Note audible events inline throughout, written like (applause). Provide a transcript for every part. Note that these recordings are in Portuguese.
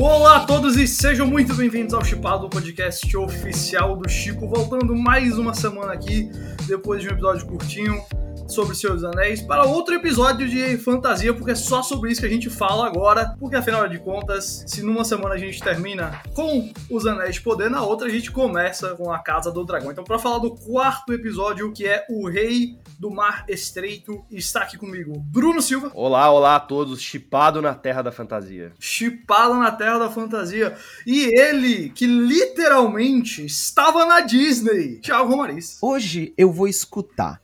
Olá a todos e sejam muito bem-vindos ao Chipado, podcast oficial do Chico, voltando mais uma semana aqui, depois de um episódio curtinho sobre Senhor dos Anéis para outro episódio de fantasia, porque é só sobre isso que a gente fala agora. Porque afinal de contas, se numa semana a gente termina com os Anéis de Poder, na outra a gente começa com a Casa do Dragão. Então, para falar do quarto episódio, que é o Rei do Mar Estreito, está aqui comigo Bruno Silva. Olá, olá a todos, chipado na Terra da Fantasia. Chipado na Terra da Fantasia. E ele, que literalmente estava na Disney, Thiago Romariz. Hoje eu vou escutar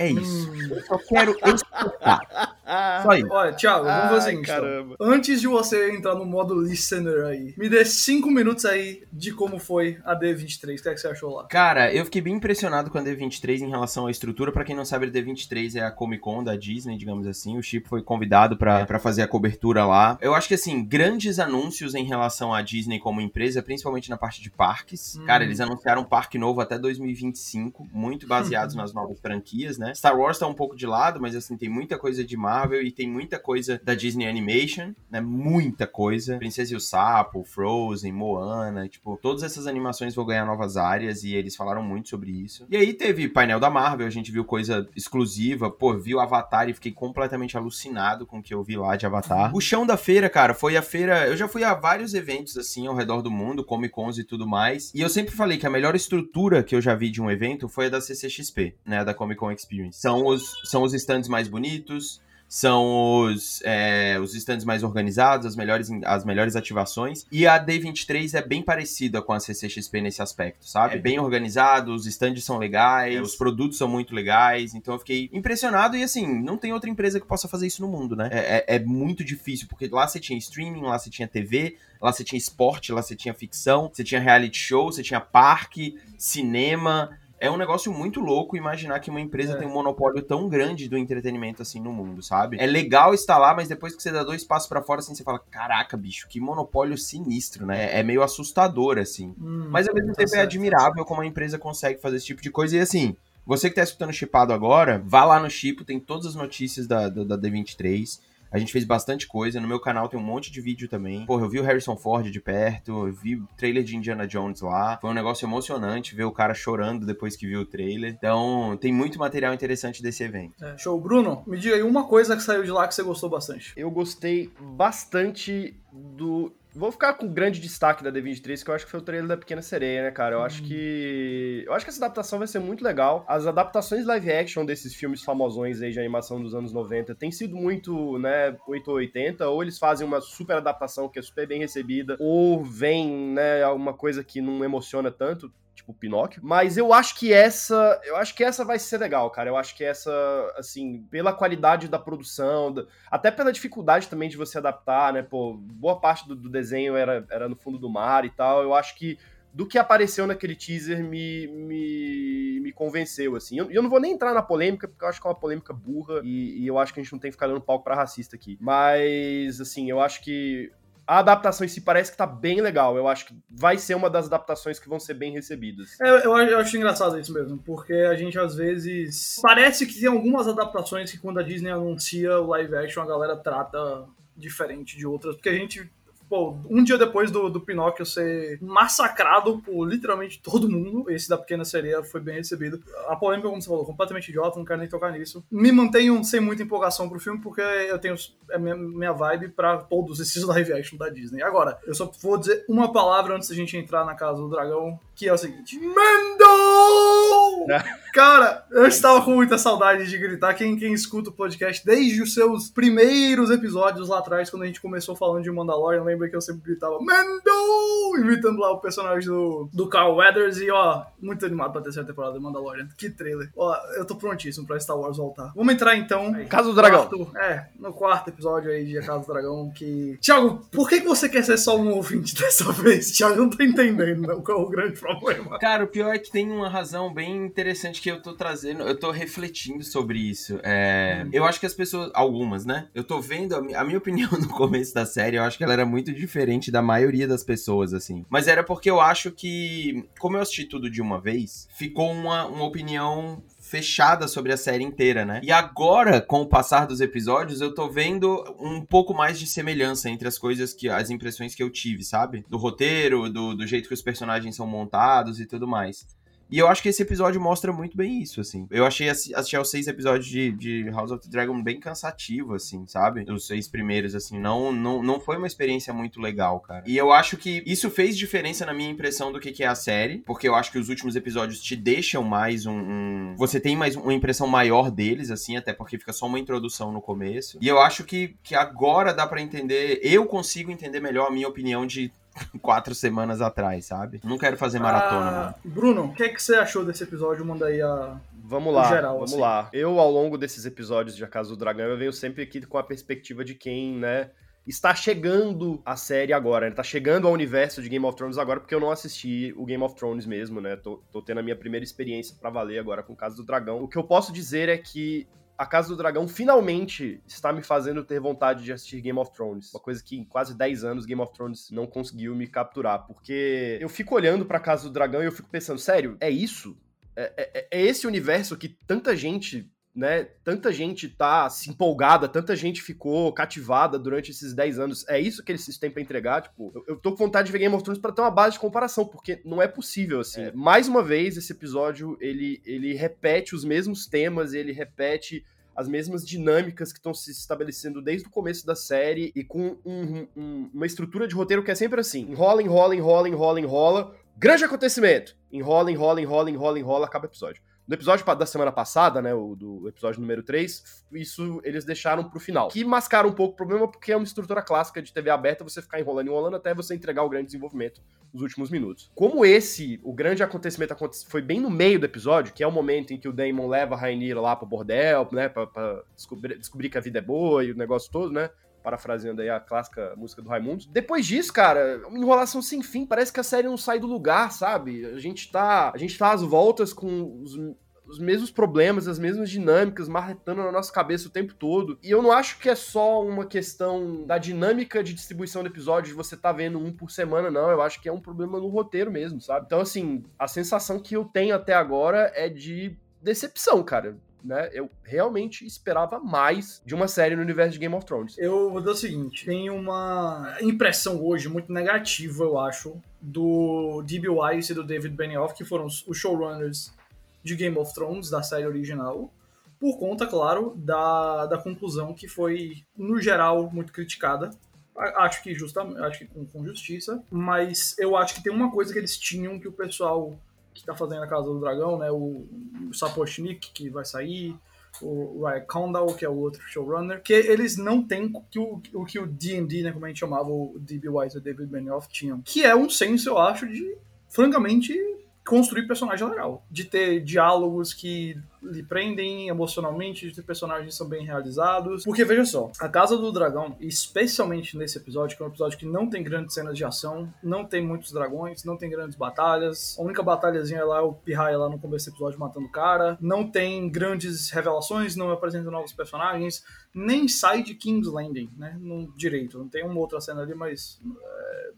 é isso. Eu só quero escutar. (laughs) Só isso. Olha, Thiago, vamos fazer seguinte. Então. Antes de você entrar no modo listener aí, me dê cinco minutos aí de como foi a D23. O que, é que você achou lá? Cara, eu fiquei bem impressionado com a D23 em relação à estrutura. Para quem não sabe, a D23 é a Comic Con da Disney, digamos assim. O Chip foi convidado para fazer a cobertura lá. Eu acho que, assim, grandes anúncios em relação à Disney como empresa, principalmente na parte de parques. Hum. Cara, eles anunciaram um parque novo até 2025, muito baseados (laughs) nas novas franquias, né? Star Wars tá um pouco de lado, mas assim, tem muita coisa de Marvel e tem muita coisa da Disney Animation, né? Muita coisa. Princesa e o Sapo, Frozen, Moana, tipo, todas essas animações vão ganhar novas áreas e eles falaram muito sobre isso. E aí teve painel da Marvel, a gente viu coisa exclusiva, pô, viu Avatar e fiquei completamente alucinado com o que eu vi lá de Avatar. O chão da feira, cara, foi a feira. Eu já fui a vários eventos assim ao redor do mundo, Comic Cons e tudo mais. E eu sempre falei que a melhor estrutura que eu já vi de um evento foi a da CCXP, né? Da Comic Con Experience. São os, são os stands mais bonitos, são os, é, os stands mais organizados, as melhores, as melhores ativações. E a D23 é bem parecida com a CCXP nesse aspecto, sabe? É bem organizado, os stands são legais, é, os produtos são muito legais. Então eu fiquei impressionado e assim, não tem outra empresa que possa fazer isso no mundo, né? É, é, é muito difícil, porque lá você tinha streaming, lá você tinha TV, lá você tinha esporte, lá você tinha ficção, você tinha reality show, você tinha parque, cinema é um negócio muito louco imaginar que uma empresa é. tem um monopólio tão grande do entretenimento assim no mundo, sabe? É legal estar lá, mas depois que você dá dois passos para fora, assim, você fala: caraca, bicho, que monopólio sinistro, né? É, meio assustador, assim. Hum, mas ao mesmo tá tempo é certo. é admirável como a empresa consegue fazer esse tipo de coisa. E assim, você que tá escutando o Chipado agora, vá lá no Chipo, tem todas as notícias da, da, da D23. A gente fez bastante coisa. No meu canal tem um monte de vídeo também. Porra, eu vi o Harrison Ford de perto, eu vi o trailer de Indiana Jones lá. Foi um negócio emocionante ver o cara chorando depois que viu o trailer. Então, tem muito material interessante desse evento. É, show. Bruno, me diga aí uma coisa que saiu de lá que você gostou bastante. Eu gostei bastante do Vou ficar com o grande destaque da D23, que eu acho que foi o trailer da Pequena Sereia, né, cara? Eu hum. acho que. Eu acho que essa adaptação vai ser muito legal. As adaptações live action desses filmes famosões aí de animação dos anos 90 tem sido muito, né, 8 ou 80, ou eles fazem uma super adaptação que é super bem recebida, ou vem, né, alguma coisa que não emociona tanto tipo Pinóquio. Mas eu acho que essa, eu acho que essa vai ser legal, cara. Eu acho que essa, assim, pela qualidade da produção, até pela dificuldade também de você adaptar, né? Pô, boa parte do, do, desenho era, era no fundo do mar e tal. Eu acho que do que apareceu naquele teaser me, me, me convenceu, assim. Eu, eu não vou nem entrar na polêmica, porque eu acho que é uma polêmica burra e, e eu acho que a gente não tem que ficar dando palco pra racista aqui. Mas, assim, eu acho que a adaptação em si parece que tá bem legal. Eu acho que vai ser uma das adaptações que vão ser bem recebidas. É, eu, eu, acho engraçado isso mesmo, porque a gente às vezes. Parece que tem algumas adaptações que quando a Disney anuncia o live action a galera trata diferente de outras, porque a gente pô, um dia depois do, do Pinóquio ser massacrado por literalmente todo mundo, esse da Pequena Sereia foi bem recebido. A polêmica, como você falou, completamente idiota, não quero nem tocar nisso. Me mantenho sem muita empolgação pro filme, porque eu tenho é minha, minha vibe para todos esses (laughs) live action da Disney. Agora, eu só vou dizer uma palavra antes da gente entrar na Casa do Dragão, que é o seguinte: Mendo! (laughs) Cara, eu estava com muita saudade de gritar. Quem, quem escuta o podcast desde os seus primeiros episódios lá atrás, quando a gente começou falando de Mandalorian, lembra que eu sempre gritava Mendo! Imitando lá o personagem do, do Carl Weathers. E ó, muito animado pra terceira temporada de Mandalorian. Que trailer. Ó, eu tô prontíssimo pra Star Wars voltar. Vamos entrar então. Casa do Dragão. Quarto, é, no quarto episódio aí de A Casa do Dragão. Que. Thiago, por que, que você quer ser só um ouvinte (laughs) dessa vez? Thiago, não tô entendendo qual é o grande problema. Cara, o pior é que tem uma razão bem interessante interessante que eu tô trazendo, eu tô refletindo sobre isso. É, eu acho que as pessoas, algumas, né? Eu tô vendo, a, minha opinião (laughs) no começo da série, eu acho que ela era muito diferente da maioria das pessoas, assim. Mas era porque eu acho que, como eu assisti tudo de uma vez, ficou uma, uma opinião fechada sobre a série inteira, né? E agora, com o passar dos episódios, eu tô vendo um pouco mais de semelhança entre as coisas que. as impressões que eu tive, sabe? Do roteiro, do, do jeito que os personagens são montados e tudo mais. E eu acho que esse episódio mostra muito bem isso, assim. Eu achei assistir aos seis episódios de, de House of the Dragon bem cansativo, assim, sabe? Os seis primeiros, assim. Não, não, não foi uma experiência muito legal, cara. E eu acho que isso fez diferença na minha impressão do que, que é a série, porque eu acho que os últimos episódios te deixam mais um, um. Você tem mais uma impressão maior deles, assim, até porque fica só uma introdução no começo. E eu acho que, que agora dá para entender. Eu consigo entender melhor a minha opinião de (laughs) quatro semanas atrás, sabe? Não quero fazer maratona. Ah, Bruno, o que, é que você achou desse episódio? Manda aí a. Vamos lá, geral, vamos assim. lá. Eu, ao longo desses episódios de A Casa do Dragão, eu venho sempre aqui com a perspectiva de quem, né, está chegando a série agora, né? Tá chegando ao universo de Game of Thrones agora, porque eu não assisti o Game of Thrones mesmo, né? Tô, tô tendo a minha primeira experiência para valer agora com Casa do Dragão. O que eu posso dizer é que a Casa do Dragão finalmente está me fazendo ter vontade de assistir Game of Thrones. Uma coisa que em quase 10 anos Game of Thrones não conseguiu me capturar. Porque eu fico olhando pra Casa do Dragão e eu fico pensando, sério, é isso? É, é, é esse universo que tanta gente né, tanta gente tá se empolgada, tanta gente ficou cativada durante esses 10 anos. É isso que eles têm pra entregar, tipo, eu, eu tô com vontade de ver Game of Thrones pra ter uma base de comparação, porque não é possível, assim. É. Mais uma vez, esse episódio, ele, ele repete os mesmos temas, ele repete as mesmas dinâmicas que estão se estabelecendo desde o começo da série e com um, um, uma estrutura de roteiro que é sempre assim: enrola, enrola, enrola, enrola, enrola, grande acontecimento, enrola, enrola, enrola, enrola, enrola, acaba o episódio. No episódio da semana passada, né, o do episódio número 3, isso eles deixaram pro final. Que mascara um pouco o problema porque é uma estrutura clássica de TV aberta você ficar enrolando enrolando até você entregar o grande desenvolvimento nos últimos minutos. Como esse, o grande acontecimento foi bem no meio do episódio, que é o momento em que o Damon leva a Rainira lá pro bordel, né, pra, pra descobrir, descobrir que a vida é boa e o negócio todo, né, parafraseando aí a clássica música do Raimundo. Depois disso, cara, uma enrolação sem fim, parece que a série não sai do lugar, sabe? A gente tá, a gente tá às voltas com os, os mesmos problemas, as mesmas dinâmicas marretando na nossa cabeça o tempo todo. E eu não acho que é só uma questão da dinâmica de distribuição do episódio, de você tá vendo um por semana, não. Eu acho que é um problema no roteiro mesmo, sabe? Então, assim, a sensação que eu tenho até agora é de decepção, cara né? Eu realmente esperava mais de uma série no universo de Game of Thrones. Eu vou dizer o seguinte: tem uma impressão hoje muito negativa, eu acho, do D.B. Weiss e do David Benioff, que foram os showrunners de Game of Thrones, da série original, por conta, claro, da, da conclusão que foi, no geral, muito criticada. Acho que justamente, acho que com, com justiça, mas eu acho que tem uma coisa que eles tinham que o pessoal que tá fazendo a Casa do Dragão, né? O, o Sapochnik, que vai sair, o Ryan Condal, que é o outro showrunner, que eles não têm o, o que o D&D, né, como a gente chamava, o D.B. Wise e o David Benioff tinham, que é um senso, eu acho, de, francamente, construir personagem legal, de ter diálogos que lhe prendem emocionalmente, de ter personagens bem realizados. Porque veja só, a Casa do Dragão, especialmente nesse episódio, que é um episódio que não tem grandes cenas de ação, não tem muitos dragões, não tem grandes batalhas. A única batalhazinha é lá o Pirraia lá no começo do episódio matando o cara. Não tem grandes revelações, não apresenta novos personagens, nem sai de King's Landing, né? No direito. Não tem uma outra cena ali, mas é,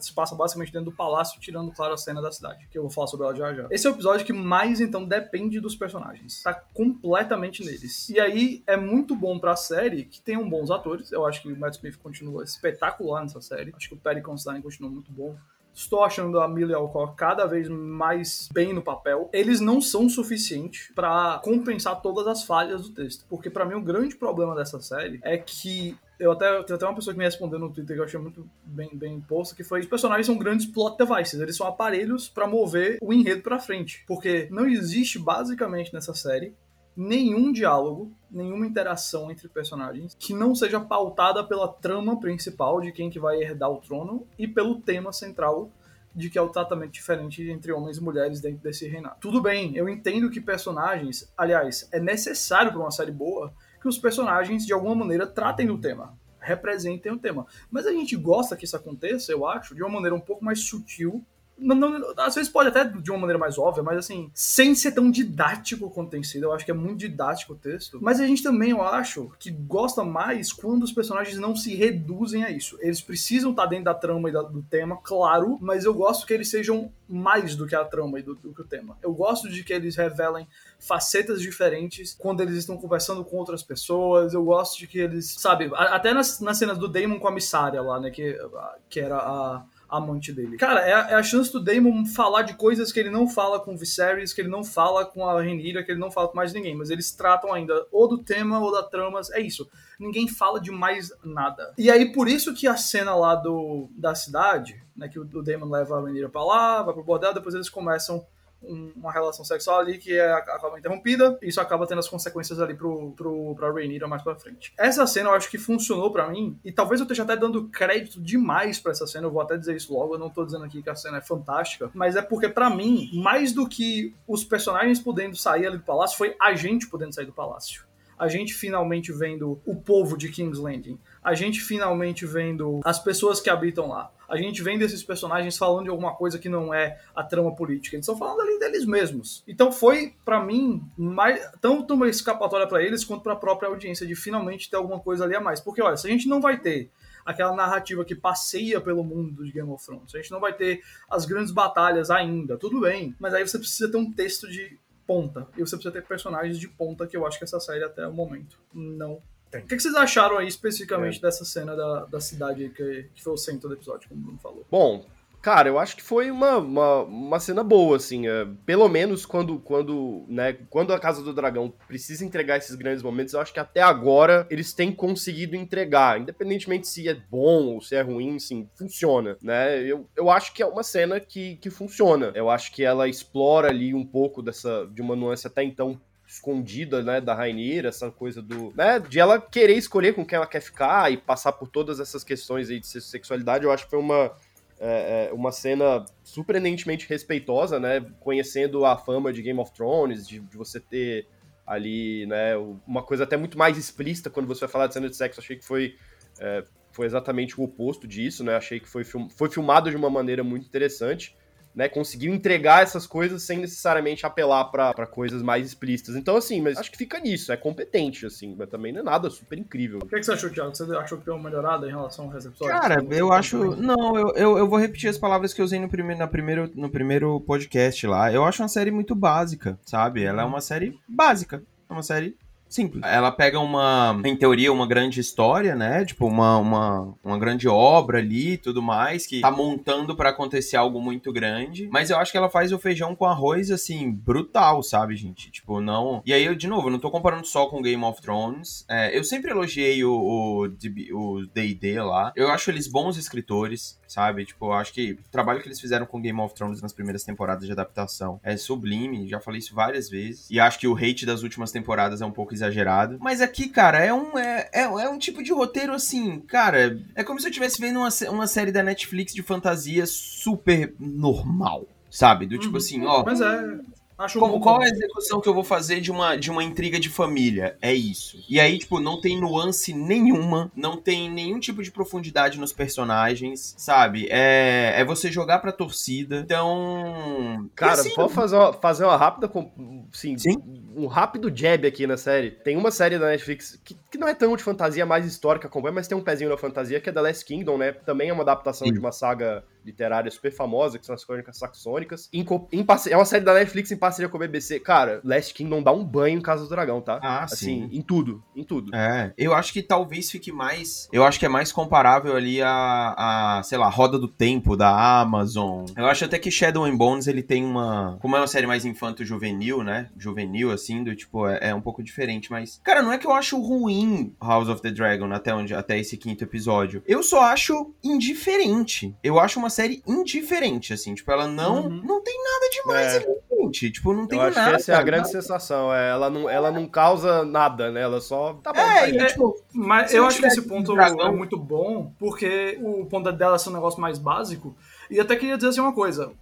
se passa basicamente dentro do palácio, tirando, claro, a cena da cidade, que eu vou falar sobre ela já já. Esse é o episódio que mais, então, depende dos personagens. Tá completamente neles. E aí é muito bom pra série que tenham bons atores. Eu acho que o Matt Smith continua espetacular nessa série. Acho que o Perry Considine continua muito bom. Estou achando a Millie Alcock cada vez mais bem no papel. Eles não são suficientes para compensar todas as falhas do texto. Porque para mim o grande problema dessa série é que eu até tem até uma pessoa que me respondeu no Twitter que eu achei muito bem, bem posto, que foi: os personagens são grandes plot devices, eles são aparelhos para mover o enredo para frente. Porque não existe basicamente nessa série nenhum diálogo, nenhuma interação entre personagens que não seja pautada pela trama principal de quem que vai herdar o trono e pelo tema central de que é o tratamento diferente entre homens e mulheres dentro desse reinado. Tudo bem, eu entendo que personagens, aliás, é necessário para uma série boa que os personagens de alguma maneira tratem do tema, representem o tema. Mas a gente gosta que isso aconteça, eu acho, de uma maneira um pouco mais sutil não, não, às vezes pode até de uma maneira mais óbvia, mas assim, sem ser tão didático quanto tem sido. Eu acho que é muito didático o texto. Mas a gente também, eu acho, que gosta mais quando os personagens não se reduzem a isso. Eles precisam estar dentro da trama e do tema, claro, mas eu gosto que eles sejam mais do que a trama e do, do que o tema. Eu gosto de que eles revelem facetas diferentes quando eles estão conversando com outras pessoas. Eu gosto de que eles, sabe, até nas, nas cenas do Damon com a missária lá, né, que, que era a amante dele. Cara, é a, é a, chance do Daemon falar de coisas que ele não fala com o Viserys, que ele não fala com a Rhaenyra, que ele não fala com mais ninguém, mas eles tratam ainda ou do tema ou da trama, é isso. Ninguém fala de mais nada. E aí, por isso que a cena lá do, da cidade, né, que o, o Daemon leva a Rhaenyra pra lá, vai pro bordel, depois eles começam uma relação sexual ali que é, acaba interrompida, e isso acaba tendo as consequências ali pro, pro, pra Rhaenyra mais pra frente. Essa cena eu acho que funcionou para mim, e talvez eu esteja até dando crédito demais para essa cena, eu vou até dizer isso logo, eu não tô dizendo aqui que a cena é fantástica, mas é porque para mim, mais do que os personagens podendo sair ali do palácio, foi a gente podendo sair do palácio a gente finalmente vendo o povo de King's Landing, a gente finalmente vendo as pessoas que habitam lá, a gente vendo esses personagens falando de alguma coisa que não é a trama política, eles estão falando ali deles mesmos. Então foi, para mim, mais, tanto uma escapatória para eles quanto para a própria audiência de finalmente ter alguma coisa ali a mais. Porque, olha, se a gente não vai ter aquela narrativa que passeia pelo mundo de Game of Thrones. A gente não vai ter as grandes batalhas ainda, tudo bem, mas aí você precisa ter um texto de ponta. E você precisa ter personagens de ponta, que eu acho que essa série até o momento não tem. O que, vocês acharam aí especificamente é. dessa cena da, da cidade que, que foi o centro do episódio, como o Bruno falou? Bom, Cara, eu acho que foi uma, uma, uma cena boa, assim. É, pelo menos quando, quando, né, quando a Casa do Dragão precisa entregar esses grandes momentos, eu acho que até agora eles têm conseguido entregar. Independentemente se é bom ou se é ruim, assim, funciona, né? Eu, eu acho que é uma cena que, que funciona. Eu acho que ela explora ali um pouco dessa, de uma nuance até então escondida, né, da Rainira, essa coisa do, né, de ela querer escolher com quem ela quer ficar e passar por todas essas questões aí de sexualidade, eu acho que foi uma é, é, uma cena surpreendentemente respeitosa, né? Conhecendo a fama de Game of Thrones, de, de, você ter ali, né? Uma coisa até muito mais explícita quando você vai falar de cena de sexo. Achei que foi, é, foi exatamente o oposto disso, né? Achei que foi, film, foi filmado de uma maneira muito interessante né, conseguiu entregar essas coisas sem necessariamente apelar para coisas mais explícitas. Então, assim, mas acho que fica nisso, é competente, assim, mas também não é nada super incrível. O que, é que você achou, Thiago? Você achou que deu uma melhorada em relação ao receptor? Cara, eu acho. Não, eu, eu, eu, vou repetir as palavras que eu usei no primeiro, na primeiro, no primeiro podcast lá. Eu acho uma série muito básica, sabe? Ela é uma série básica. É uma série Simples. Ela pega uma, em teoria, uma grande história, né? Tipo, uma, uma, uma grande obra ali e tudo mais, que tá montando para acontecer algo muito grande. Mas eu acho que ela faz o feijão com arroz, assim, brutal, sabe, gente? Tipo, não. E aí, eu, de novo, eu não tô comparando só com Game of Thrones. É, eu sempre elogiei o, DD lá. Eu acho eles bons escritores, sabe? Tipo, eu acho que o trabalho que eles fizeram com Game of Thrones nas primeiras temporadas de adaptação é sublime. Já falei isso várias vezes. E acho que o hate das últimas temporadas é um pouco exagerado. Mas aqui, cara, é um, é, é, é, um tipo de roteiro assim, cara. É como se eu estivesse vendo uma, uma série da Netflix de fantasia super normal. Sabe? Do tipo uhum. assim, ó. Mas é. Acho Como, qual é a execução que eu vou fazer de uma, de uma intriga de família? É isso. E aí, tipo, não tem nuance nenhuma, não tem nenhum tipo de profundidade nos personagens, sabe? É, é você jogar pra torcida. Então. Cara, assim, pode fazer uma, fazer uma rápida. Sim, Sim, um rápido jab aqui na série. Tem uma série da Netflix que, que não é tão de fantasia, mais histórica, como é, mas tem um pezinho na fantasia, que é The Last Kingdom, né? Também é uma adaptação Sim. de uma saga literária super famosa, que são as Crônicas Saxônicas. Em, em, é uma série da Netflix em parceria com o BBC. Cara, Last Kingdom dá um banho em Casa do Dragão, tá? Ah, assim, sim. em tudo, em tudo. É, eu acho que talvez fique mais... Eu acho que é mais comparável ali a, a sei lá, Roda do Tempo da Amazon. Eu acho até que Shadow and Bones, ele tem uma... Como é uma série mais infanto-juvenil, né? Juvenil, assim, do tipo, é, é um pouco diferente, mas... Cara, não é que eu acho ruim House of the Dragon até, onde, até esse quinto episódio. Eu só acho indiferente. Eu acho uma série indiferente, assim. Tipo, ela não, uhum. não tem nada demais é. ali, gente. Tipo, não tem eu acho nada. Que essa é a grande nada. sensação. É, ela, não, ela não causa nada, né? Ela só. Tá bom. É, tá é tipo, mas eu acho que esse ponto dragão... é muito bom, porque o ponto dela é ser um negócio mais básico. E até queria dizer assim uma coisa.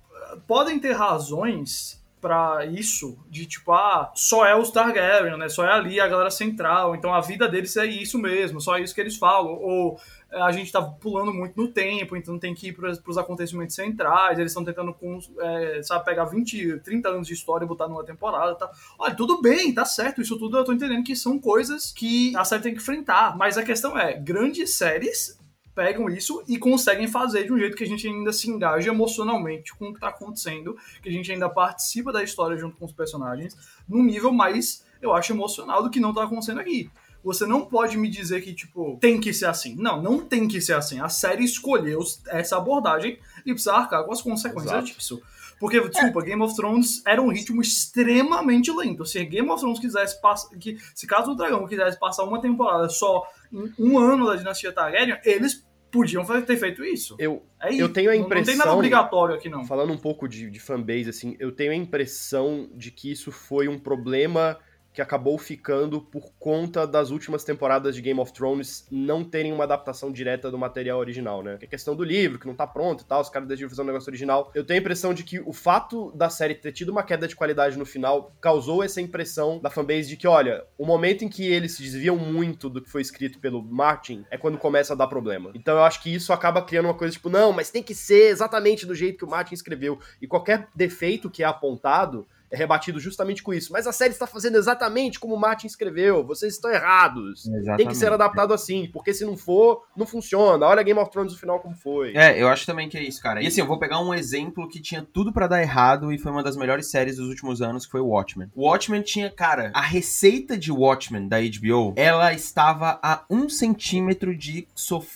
Podem ter razões pra isso, de tipo, ah, só é os Targaryen, né? Só é ali a galera central, então a vida deles é isso mesmo, só isso que eles falam. Ou é, a gente tá pulando muito no tempo, então tem que ir para os acontecimentos centrais, eles estão tentando, é, sabe, pegar 20, 30 anos de história e botar numa temporada, tá? Olha, tudo bem, tá certo, isso tudo eu tô entendendo que são coisas que a série tem que enfrentar, mas a questão é, grandes séries pegam isso e conseguem fazer de um jeito que a gente ainda se engaja emocionalmente com o que está acontecendo, que a gente ainda participa da história junto com os personagens, num nível mais, eu acho, emocional do que não está acontecendo aqui. Você não pode me dizer que, tipo, tem que ser assim. Não, não tem que ser assim. A série escolheu essa abordagem e precisa arcar com as consequências Exato. disso. Porque, desculpa, é. Game of Thrones era um ritmo extremamente lento. Se Game of Thrones quisesse passar. Que, se caso o Dragão quisesse passar uma temporada só em um ano da dinastia Targaryen, eles podiam ter feito isso. Eu, é eu tenho a impressão. Não, tem nada obrigatório aqui, não. Falando um pouco de, de fanbase, assim, eu tenho a impressão de que isso foi um problema que acabou ficando por conta das últimas temporadas de Game of Thrones não terem uma adaptação direta do material original, né? Que é questão do livro, que não tá pronto e tal, os caras decidiram fazer um negócio original. Eu tenho a impressão de que o fato da série ter tido uma queda de qualidade no final causou essa impressão da fanbase de que, olha, o momento em que eles se desviam muito do que foi escrito pelo Martin é quando começa a dar problema. Então eu acho que isso acaba criando uma coisa tipo, não, mas tem que ser exatamente do jeito que o Martin escreveu. E qualquer defeito que é apontado é rebatido justamente com isso. Mas a série está fazendo exatamente como o Martin escreveu. Vocês estão errados. Exatamente. Tem que ser adaptado assim, porque se não for, não funciona. Olha Game of Thrones no final como foi. É, eu acho também que é isso, cara. E assim, eu vou pegar um exemplo que tinha tudo para dar errado e foi uma das melhores séries dos últimos anos, que foi o Watchmen. O Watchmen tinha, cara, a receita de Watchmen da HBO, ela estava a um centímetro de,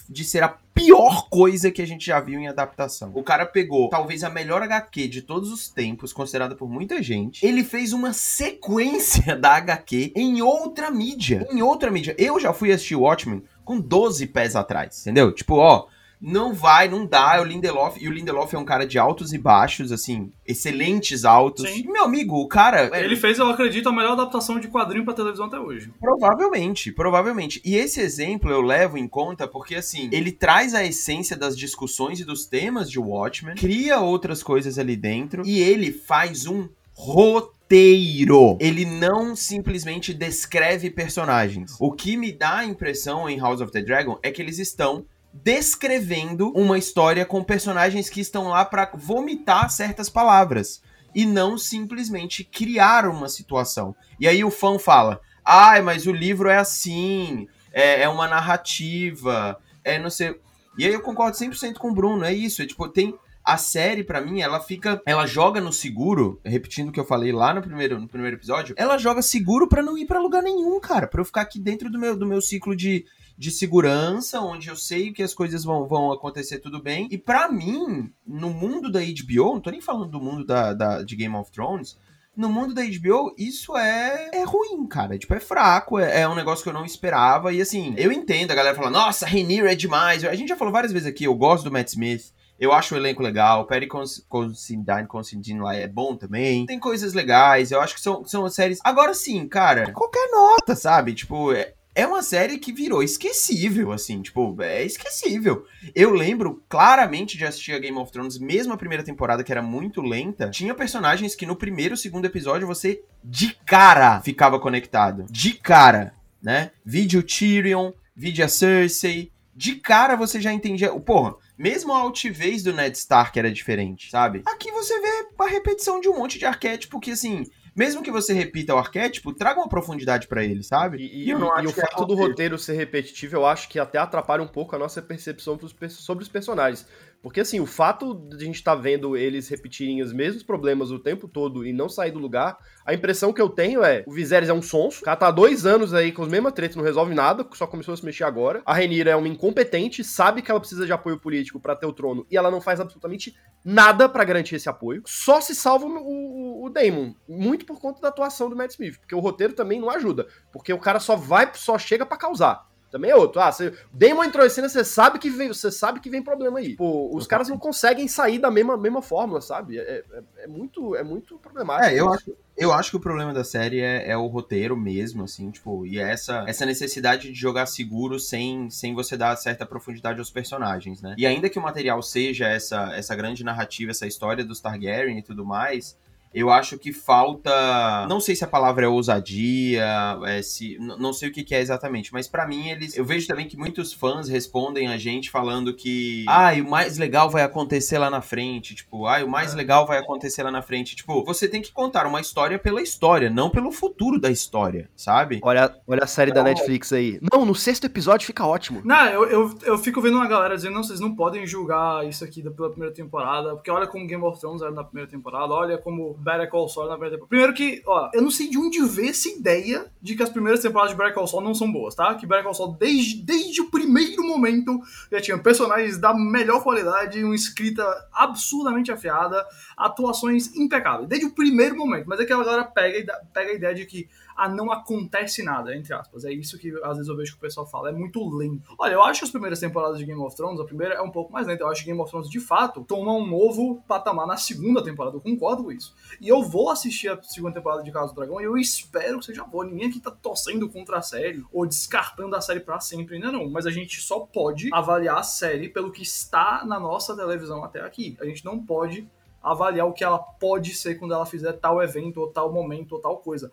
de ser a pior coisa que a gente já viu em adaptação. O cara pegou talvez a melhor HQ de todos os tempos, considerada por muita gente. Ele fez uma sequência da HQ em outra mídia. Em outra mídia. Eu já fui assistir Watchmen com 12 pés atrás, entendeu? Tipo, ó, não vai, não dá. É o Lindelof. E o Lindelof é um cara de altos e baixos, assim, excelentes altos. Sim. meu amigo, o cara. Ele fez, eu acredito, a melhor adaptação de quadrinho pra televisão até hoje. Provavelmente, provavelmente. E esse exemplo eu levo em conta porque, assim, ele traz a essência das discussões e dos temas de Watchmen, cria outras coisas ali dentro e ele faz um roteiro. Ele não simplesmente descreve personagens. O que me dá a impressão em House of the Dragon é que eles estão descrevendo uma história com personagens que estão lá para vomitar certas palavras e não simplesmente criar uma situação. E aí o fã fala: "Ai, mas o livro é assim, é, é uma narrativa, é não sei". E aí eu concordo 100% com o Bruno, é isso, é tipo, tem a série, para mim, ela fica. Ela joga no seguro, repetindo o que eu falei lá no primeiro, no primeiro episódio, ela joga seguro para não ir para lugar nenhum, cara. para eu ficar aqui dentro do meu, do meu ciclo de, de segurança, onde eu sei que as coisas vão, vão acontecer tudo bem. E para mim, no mundo da HBO, não tô nem falando do mundo da, da, de Game of Thrones, no mundo da HBO, isso é, é ruim, cara. Tipo, é fraco, é, é, um negócio que eu não esperava. E assim, eu entendo a galera falar, nossa, Rainier é demais. A gente já falou várias vezes aqui, eu gosto do Matt Smith. Eu acho o elenco legal. Perry Considine, Considine lá é bom também. Tem coisas legais. Eu acho que são, são séries. Agora sim, cara, qualquer nota, sabe? Tipo, é, é uma série que virou esquecível, assim, tipo, é esquecível. Eu lembro claramente de assistir a Game of Thrones, mesmo a primeira temporada, que era muito lenta. Tinha personagens que no primeiro, segundo episódio, você de cara ficava conectado. De cara, né? Vídeo Tyrion, vídeo a Cersei. De cara você já entendia. Porra, mesmo a altivez do Ned Stark era diferente, sabe? Aqui você vê a repetição de um monte de arquétipo que, assim, mesmo que você repita o arquétipo, traga uma profundidade para ele, sabe? E, e, e, e o é fato é do roteiro ser repetitivo, eu acho que até atrapalha um pouco a nossa percepção sobre os personagens. Porque, assim, o fato de a gente estar tá vendo eles repetirem os mesmos problemas o tempo todo e não sair do lugar, a impressão que eu tenho é: o Viserys é um sonso, o cara tá há dois anos aí com os mesmos tretas, não resolve nada, só começou a se mexer agora. A Renira é uma incompetente, sabe que ela precisa de apoio político para ter o trono e ela não faz absolutamente nada para garantir esse apoio. Só se salva o, o, Daemon, muito por conta da atuação do Matt Smith, porque o roteiro também não ajuda, porque o cara só vai, só chega para causar. Também é outro. Ah, você, Damon entrou em cena, você sabe que vem, você sabe que vem problema aí. Pô, os caras não conseguem sair da mesma, mesma fórmula, sabe? É, é, é muito, é muito problemático. É, eu acho, eu acho que o problema da série é, é, o roteiro mesmo, assim, tipo, e é essa, essa necessidade de jogar seguro sem, sem você dar certa profundidade aos personagens, né? E ainda que o material seja essa, essa grande narrativa, essa história dos Targaryen e tudo mais, Eu acho que falta. Não sei se a palavra é ousadia, é se. Não sei o que, que é exatamente, mas para mim eles. Eu vejo também que muitos fãs respondem a gente falando que. Ah, o mais legal vai acontecer lá na frente. Tipo, ah, o mais é. legal vai acontecer lá na frente. Tipo, você tem que contar uma história pela história, não pelo futuro da história, sabe? Olha, olha a série da Netflix aí. Não, no sexto episódio fica ótimo. Não, eu, eu, eu fico vendo uma galera dizendo, não, vocês não podem julgar isso aqui pela primeira temporada, porque olha como Game of Thrones era na primeira temporada, olha como Better Call Saul na primeira temporada. Primeiro que, ó, eu não sei de onde veio essa ideia de que as primeiras temporadas de Better Call Saul não são boas, tá? Que Better Call Saul, desde, desde o primeiro momento, já tinha personagens da melhor qualidade, uma escrita absurdamente afiada, atuações impecáveis, desde o primeiro momento. Mas é que a galera pega, pega a ideia de que a não acontece nada, entre aspas. É isso que às vezes eu vejo que o pessoal fala. É muito lento. Olha, eu acho que as primeiras temporadas de Game of Thrones, a primeira é um pouco mais lenta. Eu acho que Game of Thrones, de fato, toma um novo patamar na segunda temporada. Eu concordo com isso. E eu vou assistir a segunda temporada de Casa do Dragão e eu espero que seja boa. Ninguém aqui tá torcendo contra a série ou descartando a série para sempre, ainda não. Mas a gente só pode avaliar a série pelo que está na nossa televisão até aqui. A gente não pode avaliar o que ela pode ser quando ela fizer tal evento, ou tal momento, ou tal coisa.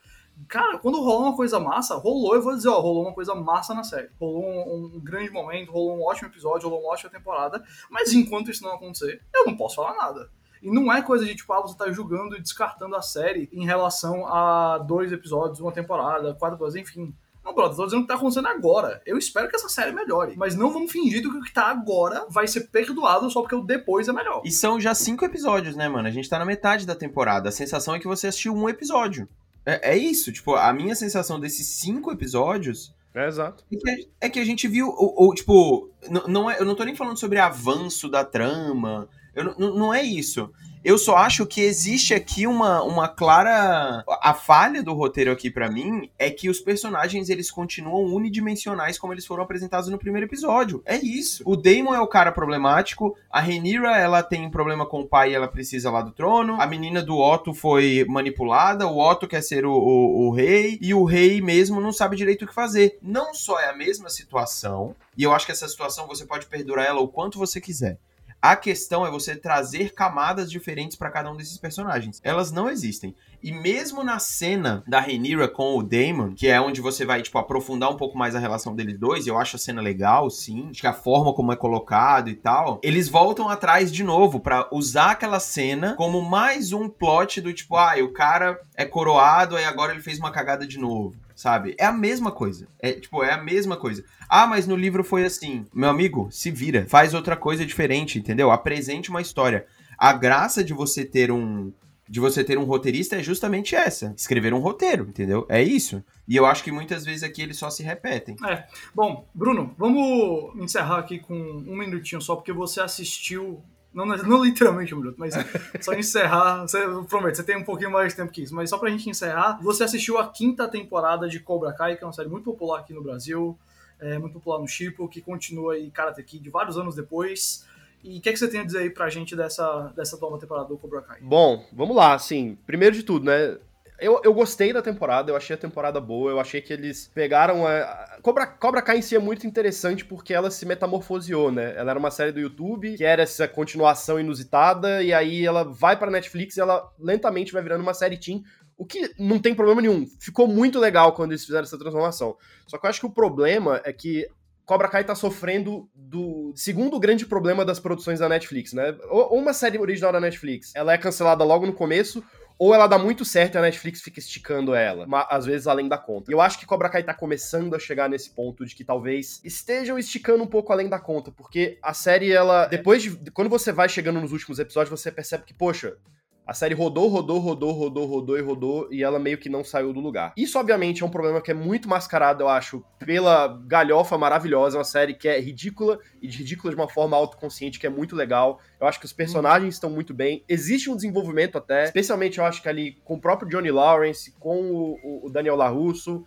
Cara, quando rolou uma coisa massa, rolou, eu vou dizer, ó, rolou uma coisa massa na série. Rolou um, um, grande momento, rolou um ótimo episódio, rolou uma ótima temporada. Mas enquanto isso não acontecer, eu não posso falar nada. E não é coisa de tipo, ah, você tá julgando e descartando a série em relação a dois episódios, uma temporada, quatro episódios, enfim. Não, brother, tô dizendo o que tá acontecendo agora. Eu espero que essa série melhore. Mas não vamos fingir que o que tá agora vai ser perdoado só porque o depois é melhor. E são já cinco episódios, né, mano? A gente tá na metade da temporada. A sensação é que você assistiu um episódio. É, é isso, tipo, a minha sensação desses cinco episódios. É exato. É que, é que a gente viu, ou, tipo, não é, eu não tô nem falando sobre avanço da trama. Eu, não é isso. Eu só acho que existe aqui uma, uma clara. A falha do roteiro aqui para mim é que os personagens eles continuam unidimensionais como eles foram apresentados no primeiro episódio. É isso. O Damon é o cara problemático, a Rhaenyra ela tem um problema com o pai e ela precisa lá do trono, a menina do Otto foi manipulada, o Otto quer ser o, o, o rei e o rei mesmo não sabe direito o que fazer. Não só é a mesma situação, e eu acho que essa situação você pode perdurar ela o quanto você quiser. A questão é você trazer camadas diferentes para cada um desses personagens. Elas não existem. E mesmo na cena da Rhaenyra com o Daemon, que é onde você vai, tipo, aprofundar um pouco mais a relação deles dois, eu acho a cena legal, sim. Acho que a forma como é colocado e tal. Eles voltam atrás de novo para usar aquela cena como mais um plot do tipo, ah, o cara é coroado, aí agora ele fez uma cagada de novo sabe? É a mesma coisa. É, tipo, é a mesma coisa. Ah, mas no livro foi assim. Meu amigo, se vira. Faz outra coisa diferente, entendeu? Apresente uma história. A graça de você ter um de você ter um roteirista é justamente essa, escrever um roteiro, entendeu? É isso. E eu acho que muitas vezes aqui eles só se repetem. É. Bom, Bruno, vamos encerrar aqui com um minutinho só, porque você assistiu não, não literalmente um minuto, mas (laughs) só encerrar. Você, prometo, você tem um pouquinho mais de tempo que isso, mas só pra gente encerrar, você assistiu a quinta temporada de Cobra Kai, que é uma série muito popular aqui no Brasil, é, muito popular no Chipo, que continua aí Karate Kid vários anos depois. E o que, é que você tem a dizer aí pra gente dessa, dessa nova temporada do Cobra Kai? Bom, vamos lá, assim, primeiro de tudo, né? Eu, eu gostei da temporada, eu achei a temporada boa, eu achei que eles pegaram a. Cobra, Cobra Kai em si é muito interessante porque ela se metamorfoseou, né? Ela era uma série do YouTube, que era essa continuação inusitada, e aí ela vai pra Netflix e ela lentamente vai virando uma série teen. O que não tem problema nenhum. Ficou muito legal quando eles fizeram essa transformação. Só que eu acho que o problema é que Cobra Kai tá sofrendo do segundo grande problema das produções da Netflix, né? Ou uma série original da Netflix, ela é cancelada logo no começo, ou ela dá muito certo e a Netflix fica esticando ela, às vezes além da conta. Eu acho que Cobra Kai tá começando a chegar nesse ponto de que talvez estejam esticando um pouco além da conta, porque a série, ela, depois de, quando você vai chegando nos últimos episódios, você percebe que, poxa, a série rodou, rodou, rodou, rodou, rodou e rodou, e ela meio que não saiu do lugar. Isso, obviamente, é um problema que é muito mascarado, eu acho, pela galhofa maravilhosa. É uma série que é ridícula, e de ridícula de uma forma autoconsciente, que é muito legal. Eu acho que os personagens estão muito bem. Existe um desenvolvimento até, especialmente eu acho que ali com o próprio Johnny Lawrence, com o, o Daniel LaRusso,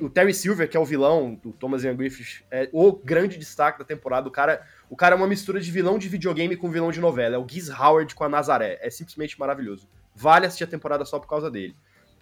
o Terry Silver, que é o vilão do Thomas Ian Griffith, é o grande destaque da temporada. O cara o cara é uma mistura de vilão de videogame com vilão de novela. É o Giz Howard com a Nazaré. É simplesmente maravilhoso. Vale assistir a temporada só por causa dele.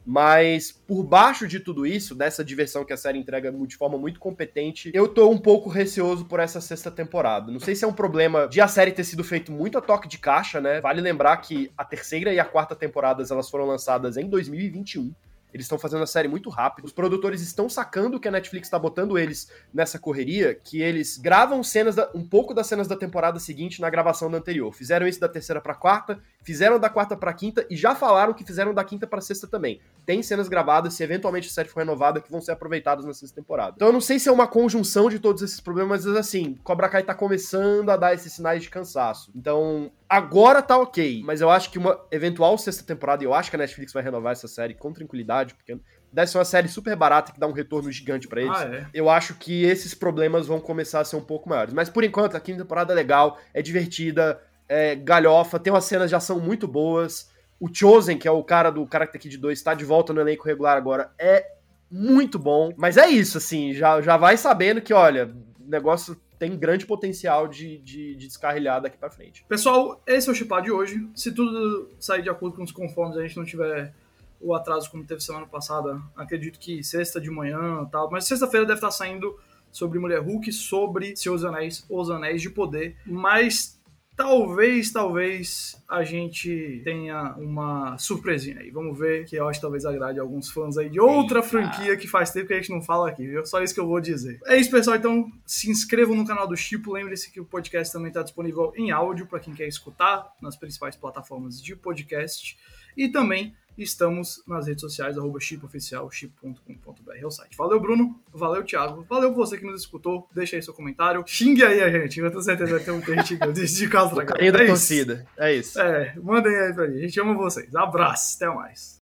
Mas por baixo de tudo isso, dessa diversão que a série entrega de forma muito competente, eu tô um pouco receoso por essa sexta temporada. Não sei se é um problema de a série ter sido feito muito a toque de caixa, né? Vale lembrar que a terceira e a quarta temporadas elas foram lançadas em 2021. Eles estão fazendo a série muito rápido. Os produtores estão sacando que a Netflix está botando eles nessa correria, que eles gravam cenas da, um pouco das cenas da temporada seguinte na gravação da anterior. Fizeram isso da terceira para quarta, fizeram da quarta para quinta e já falaram que fizeram da quinta para sexta também. Tem cenas gravadas, se eventualmente a série for renovada, que vão ser aproveitadas na sexta temporada. Então eu não sei se é uma conjunção de todos esses problemas, mas assim, Cobra Kai tá começando a dar esses sinais de cansaço. Então, agora tá ok, mas eu acho que uma eventual sexta temporada, eu acho que a Netflix vai renovar essa série com tranquilidade, porque deve ser uma série super barata que dá um retorno gigante para eles. Ah, é. Eu acho que esses problemas vão começar a ser um pouco maiores. Mas por enquanto, a quinta temporada é legal, é divertida, é galhofa, tem umas cenas de ação muito boas. O Chosen, que é o cara do Karate Kid 2, está de volta no elenco regular agora, é muito bom. Mas é isso, assim, já, já vai sabendo que, olha, o negócio tem grande potencial de, de, de descarrilhar daqui para frente. Pessoal, esse é o Chipar de hoje. Se tudo sair de acordo com os conformes, a gente não tiver o atraso como teve semana passada, acredito que sexta de manhã tal, mas sexta-feira deve estar saindo sobre Mulher Hulk, sobre Seus Anéis, Os Anéis de Poder, mas talvez, talvez a gente tenha uma surpresinha aí. Vamos ver, que eu acho que talvez agrade alguns fãs aí de outra Eita. franquia que faz tempo que a gente não fala aqui, viu? Só isso que eu vou dizer. É isso, pessoal. Então, se inscrevam no canal do Chipo. Lembre-se que o podcast também está disponível em áudio para quem quer escutar nas principais plataformas de podcast. E também estamos nas redes sociais, arroba chipoficial, chip.com.br é o site. Valeu, Bruno. Valeu, Thiago. Valeu você que nos escutou. Deixa aí seu comentário. Xingue aí a gente. Eu tenho certeza que ter muita gente de, casa (laughs) da torcida. É isso. É, mandem aí pra gente. A gente ama vocês. Abraço. Até mais.